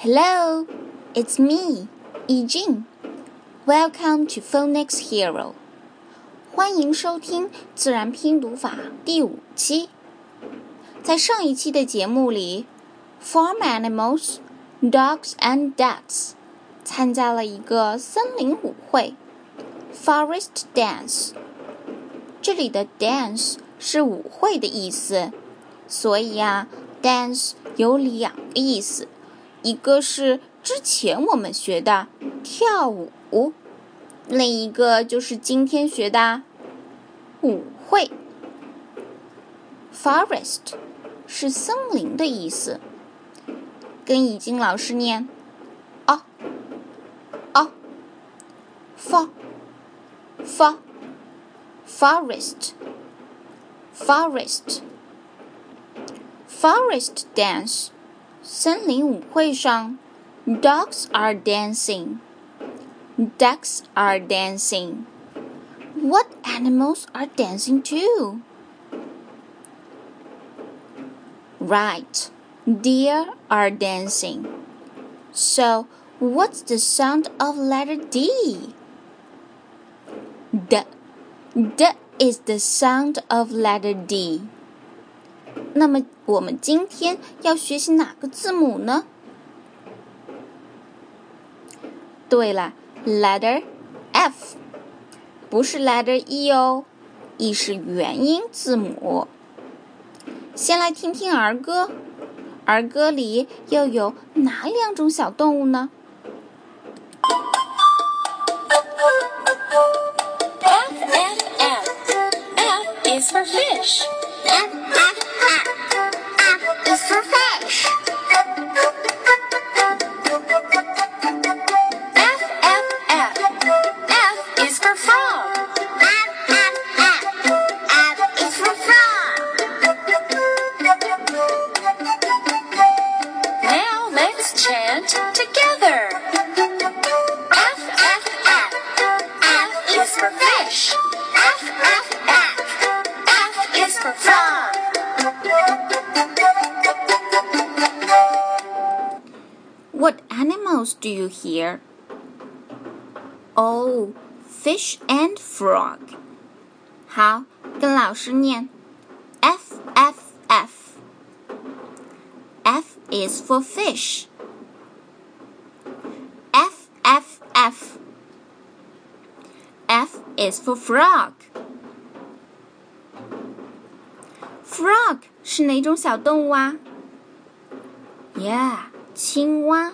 Hello, it's me, Yijing. Welcome to Phonics Hero. 欢迎收听自然拼读法第五期。在上一期的节目里，Farm Animals, Dogs and Ducks 参加了一个森林舞会，Forest Dance。这里的 dance 是舞会的意思，所以呀，dance 有两个意思，一个是之前我们学的跳舞，另一个就是今天学的舞会。Forest 是森林的意思，跟已经老师念，哦，哦，for for forest forest forest dance 森林舞会上，dogs are dancing ducks are dancing what animals are dancing too right deer are dancing so what's the sound of letter d d D is the sound of letter D。 那么我们今天要学习哪个字母呢？对了，letter F，不是 letter E 哦，E 是元音字母。先来听听儿歌，儿歌里又有哪两种小动物呢 animals do you hear? Oh, fish and frog. 好，跟老师念，F F F。F is for fish. F F F. F is for frog. Frog 是哪种小动物啊？Yeah，青蛙。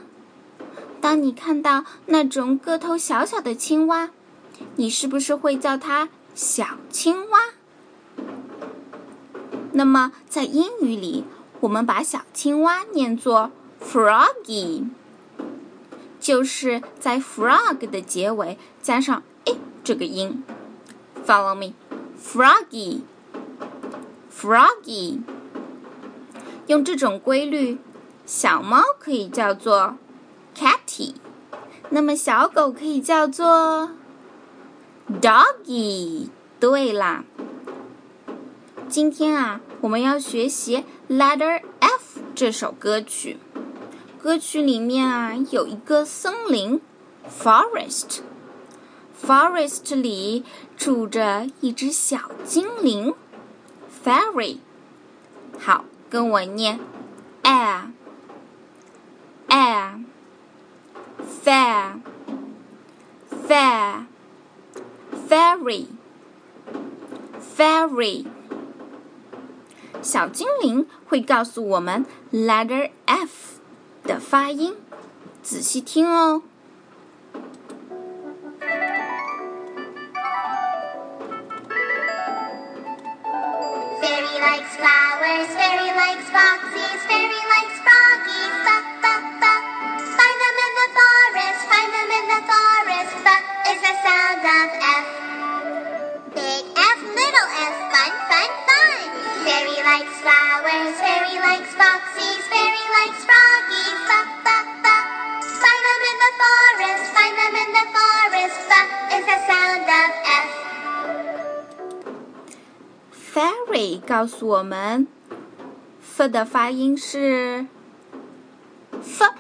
当你看到那种个头小小的青蛙，你是不是会叫它小青蛙？那么在英语里，我们把小青蛙念作 froggy，就是在 frog 的结尾加上 a 这个音。Follow me，froggy，froggy。用这种规律，小猫可以叫做那么小狗可以叫做 doggy。对啦，今天啊，我们要学习《Letter F》这首歌曲。歌曲里面啊，有一个森林 （forest）。forest 里住着一只小精灵 （fairy）。好，跟我念：air air。air, fair, fair, fairy, fairy。小精灵会告诉我们 letter F 的发音，仔细听哦。 Fairy likes flowers, fairy likes foxes, fairy likes Fairy 告诉我们，f 的发音是 f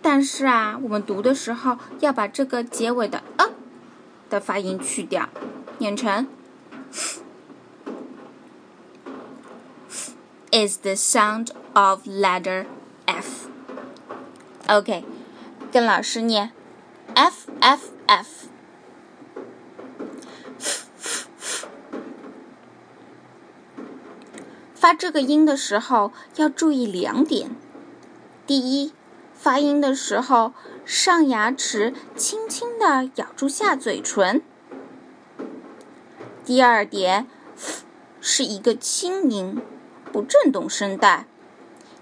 但是啊，我们读的时候要把这个结尾的 a 的发音去掉，念成 is the sound of letter F. OK，跟老师念 F F F。发这个音的时候要注意两点：第一，发音的时候上牙齿轻轻的咬住下嘴唇；第二点，是一个轻音，不震动声带。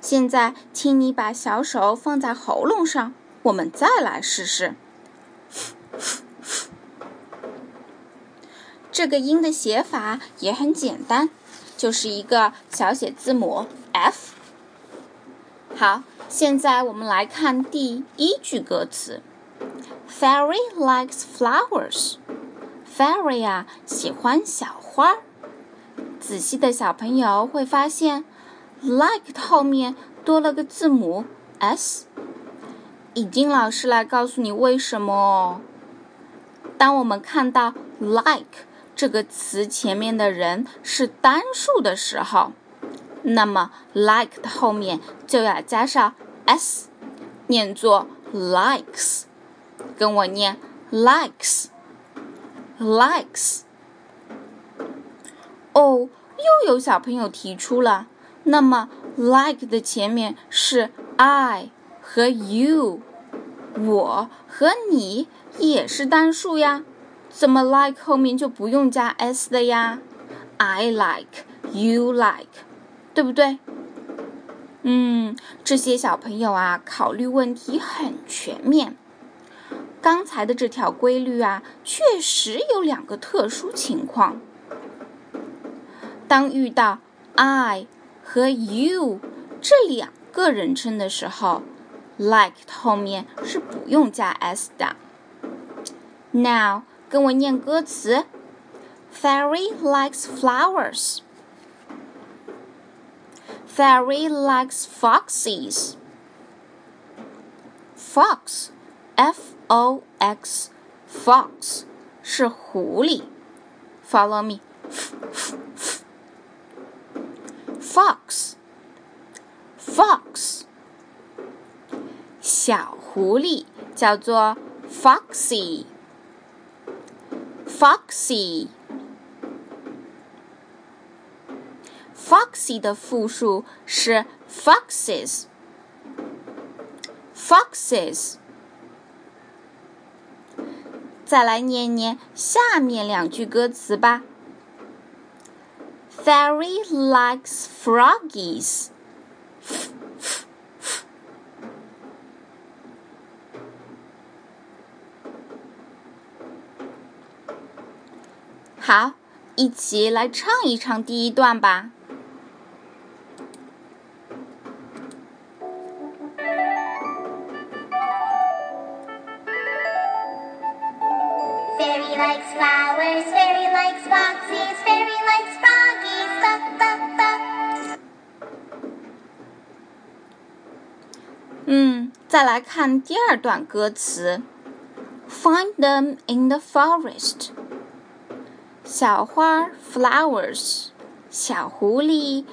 现在，请你把小手放在喉咙上，我们再来试试。这个音的写法也很简单。就是一个小写字母 F。好，现在我们来看第一句歌词：Fairy likes flowers。Fairy 啊，喜欢小花儿。仔细的小朋友会发现，like 后面多了个字母 s。已经老师来告诉你为什么哦。当我们看到 like。这个词前面的人是单数的时候，那么 like 的后面就要加上 s，念作 likes。跟我念 likes，likes。哦，又有小朋友提出了，那么 like 的前面是 I 和 you，我和你也是单数呀。怎么 like 后面就不用加 s 的呀？I like, you like，对不对？嗯，这些小朋友啊，考虑问题很全面。刚才的这条规律啊，确实有两个特殊情况。当遇到 I 和 you 这两个人称的时候，like 后面是不用加 s 的。Now 跟我念歌词：Fairy likes flowers. Fairy likes foxes. Fox, F-O-X, fox 是狐狸。Follow me. Fox, fox 小狐狸叫做 foxy。 Foxy。Foxy 的复数是 foxes。Foxes。再来念念下面两句歌词吧。Fairy likes froggies. 好，一起来唱一唱第一段吧。Fairy likes flowers, fairy likes foxes, fairy likes froggies, ba ba ba. 嗯，再来看第二段歌词：Find them in the forest. 小花 flowers，小狐狸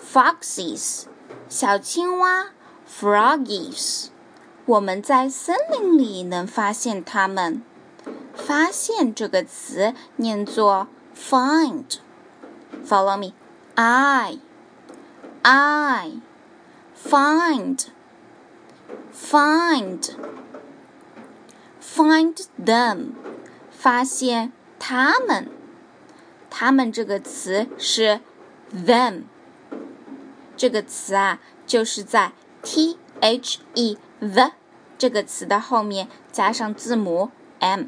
foxes，小青蛙 froggies。我们在森林里能发现它们。发现这个词念作 find。Follow me. I, I, find, find, find them。发现它们。 他们这个词是 them，这个词啊，就是在 t h e the 这个词的后面加上字母 m，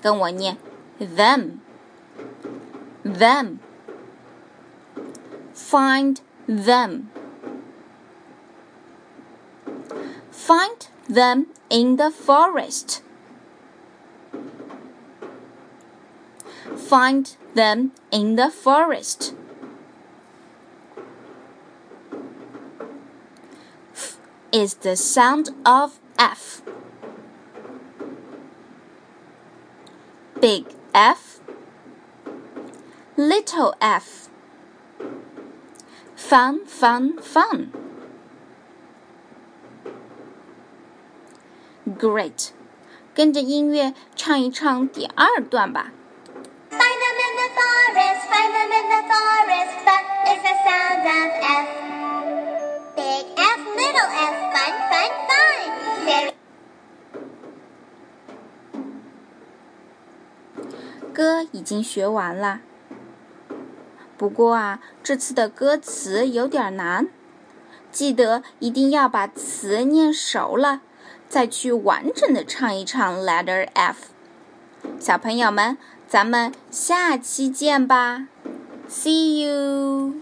跟我念 them，them，find them，find them in the forest。find them in the forest. F is the sound of F big F little f fun fun fun Great，跟着音乐唱一唱第二段吧。 Forest, find them in the forest. But is the sound of F. Big F, little f, fun, fun, fun. Very 歌已经学完啦。不过啊，这次的歌词有点难，记得一定要把词念熟了，再去完整的唱一唱 Letter F。小朋友们，咱们下期见吧，See you.